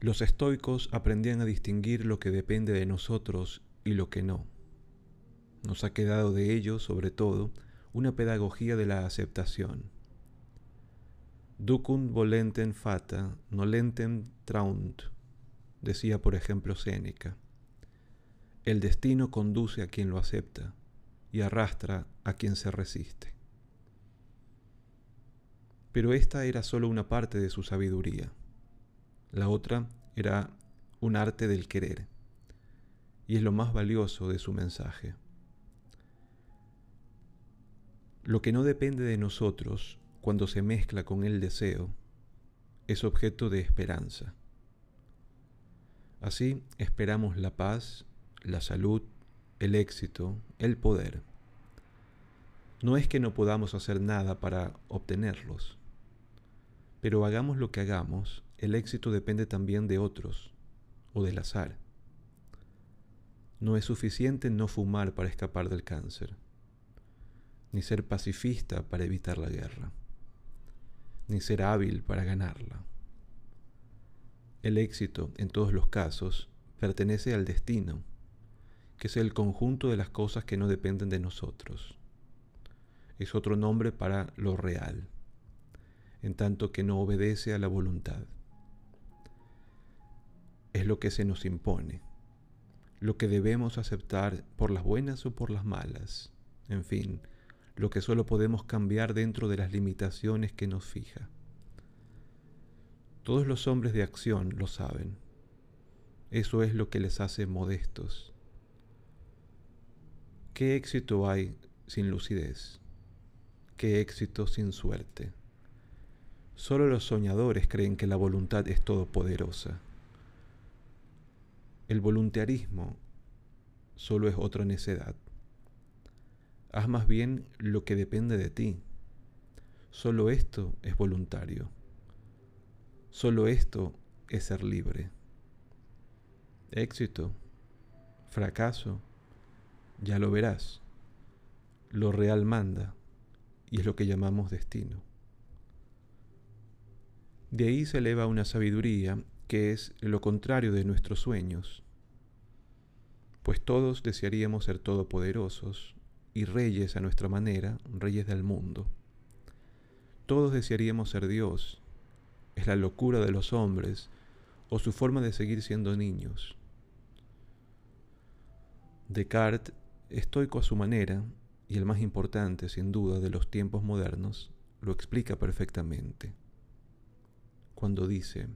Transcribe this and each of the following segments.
Los estoicos aprendían a distinguir lo que depende de nosotros y lo que no. Nos ha quedado de ellos, sobre todo, una pedagogía de la aceptación. Ducunt volenten fata, nolentem traunt, decía por ejemplo Séneca. El destino conduce a quien lo acepta y arrastra a quien se resiste. Pero esta era solo una parte de su sabiduría. La otra era un arte del querer, y es lo más valioso de su mensaje. Lo que no depende de nosotros, cuando se mezcla con el deseo, es objeto de esperanza. Así esperamos la paz, la salud, el éxito, el poder. No es que no podamos hacer nada para obtenerlos, pero hagamos lo que hagamos, el éxito depende también de otros o del azar. No es suficiente no fumar para escapar del cáncer, ni ser pacifista para evitar la guerra, ni ser hábil para ganarla. El éxito, en todos los casos, pertenece al destino, que es el conjunto de las cosas que no dependen de nosotros. Es otro nombre para lo real, en tanto que no obedece a la voluntad es lo que se nos impone, lo que debemos aceptar por las buenas o por las malas, en fin, lo que solo podemos cambiar dentro de las limitaciones que nos fija. Todos los hombres de acción lo saben. Eso es lo que les hace modestos. ¿Qué éxito hay sin lucidez? ¿Qué éxito sin suerte? Solo los soñadores creen que la voluntad es todopoderosa el voluntarismo solo es otra necedad. Haz más bien lo que depende de ti. Solo esto es voluntario. Solo esto es ser libre. Éxito, fracaso, ya lo verás. Lo real manda y es lo que llamamos destino. De ahí se eleva una sabiduría que es lo contrario de nuestros sueños, pues todos desearíamos ser todopoderosos y reyes a nuestra manera, reyes del mundo. Todos desearíamos ser Dios, es la locura de los hombres o su forma de seguir siendo niños. Descartes, estoico a su manera, y el más importante sin duda de los tiempos modernos, lo explica perfectamente. Cuando dice,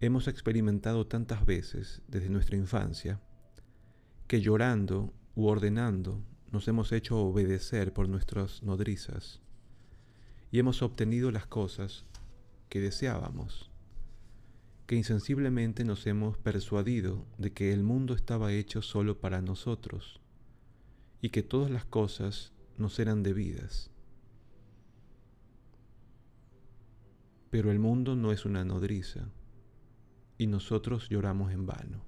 hemos experimentado tantas veces desde nuestra infancia que llorando u ordenando nos hemos hecho obedecer por nuestras nodrizas y hemos obtenido las cosas que deseábamos, que insensiblemente nos hemos persuadido de que el mundo estaba hecho solo para nosotros y que todas las cosas nos eran debidas. Pero el mundo no es una nodriza y nosotros lloramos en vano.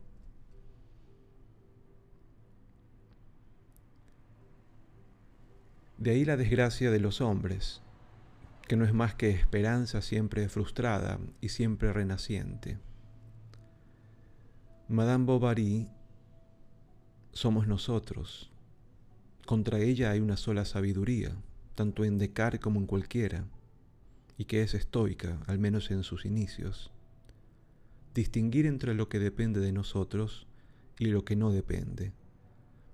De ahí la desgracia de los hombres, que no es más que esperanza siempre frustrada y siempre renaciente. Madame Bovary somos nosotros. Contra ella hay una sola sabiduría, tanto en Descartes como en cualquiera, y que es estoica, al menos en sus inicios distinguir entre lo que depende de nosotros y lo que no depende,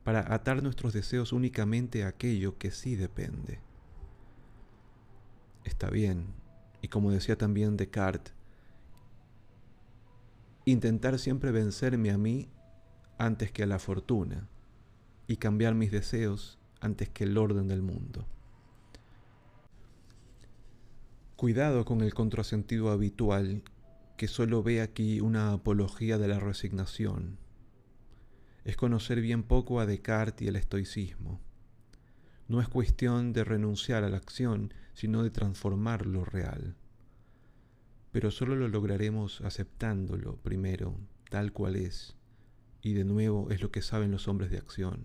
para atar nuestros deseos únicamente a aquello que sí depende. Está bien, y como decía también Descartes, intentar siempre vencerme a mí antes que a la fortuna, y cambiar mis deseos antes que el orden del mundo. Cuidado con el contrasentido habitual que solo ve aquí una apología de la resignación. Es conocer bien poco a Descartes y el estoicismo. No es cuestión de renunciar a la acción, sino de transformar lo real. Pero solo lo lograremos aceptándolo primero, tal cual es, y de nuevo es lo que saben los hombres de acción.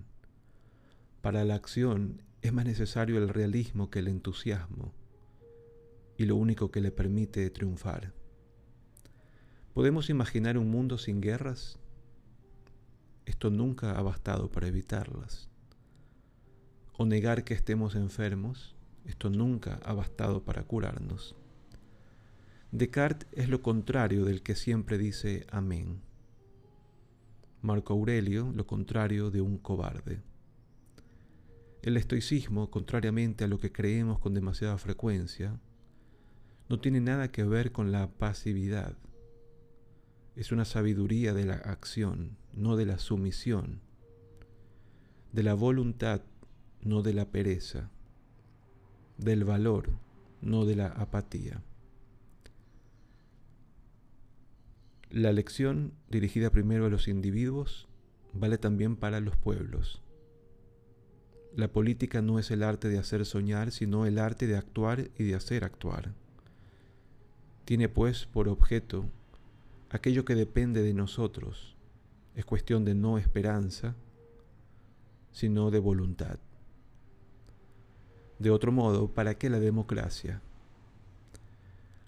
Para la acción es más necesario el realismo que el entusiasmo, y lo único que le permite triunfar. ¿Podemos imaginar un mundo sin guerras? Esto nunca ha bastado para evitarlas. O negar que estemos enfermos, esto nunca ha bastado para curarnos. Descartes es lo contrario del que siempre dice amén. Marco Aurelio lo contrario de un cobarde. El estoicismo, contrariamente a lo que creemos con demasiada frecuencia, no tiene nada que ver con la pasividad. Es una sabiduría de la acción, no de la sumisión, de la voluntad, no de la pereza, del valor, no de la apatía. La lección, dirigida primero a los individuos, vale también para los pueblos. La política no es el arte de hacer soñar, sino el arte de actuar y de hacer actuar. Tiene pues por objeto aquello que depende de nosotros. Es cuestión de no esperanza, sino de voluntad. De otro modo, ¿para qué la democracia?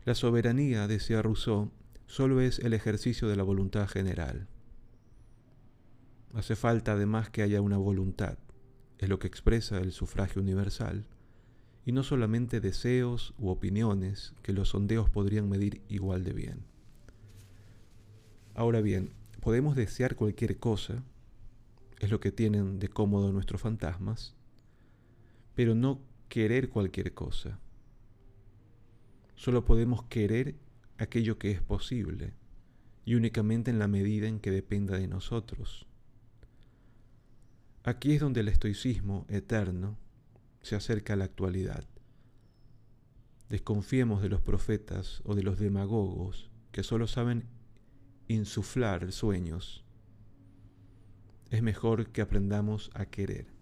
La soberanía, decía Rousseau, solo es el ejercicio de la voluntad general. Hace falta además que haya una voluntad, es lo que expresa el sufragio universal, y no solamente deseos u opiniones que los sondeos podrían medir igual de bien. Ahora bien, podemos desear cualquier cosa, es lo que tienen de cómodo nuestros fantasmas, pero no querer cualquier cosa. Solo podemos querer aquello que es posible y únicamente en la medida en que dependa de nosotros. Aquí es donde el estoicismo eterno se acerca a la actualidad. Desconfiemos de los profetas o de los demagogos que solo saben insuflar sueños. Es mejor que aprendamos a querer.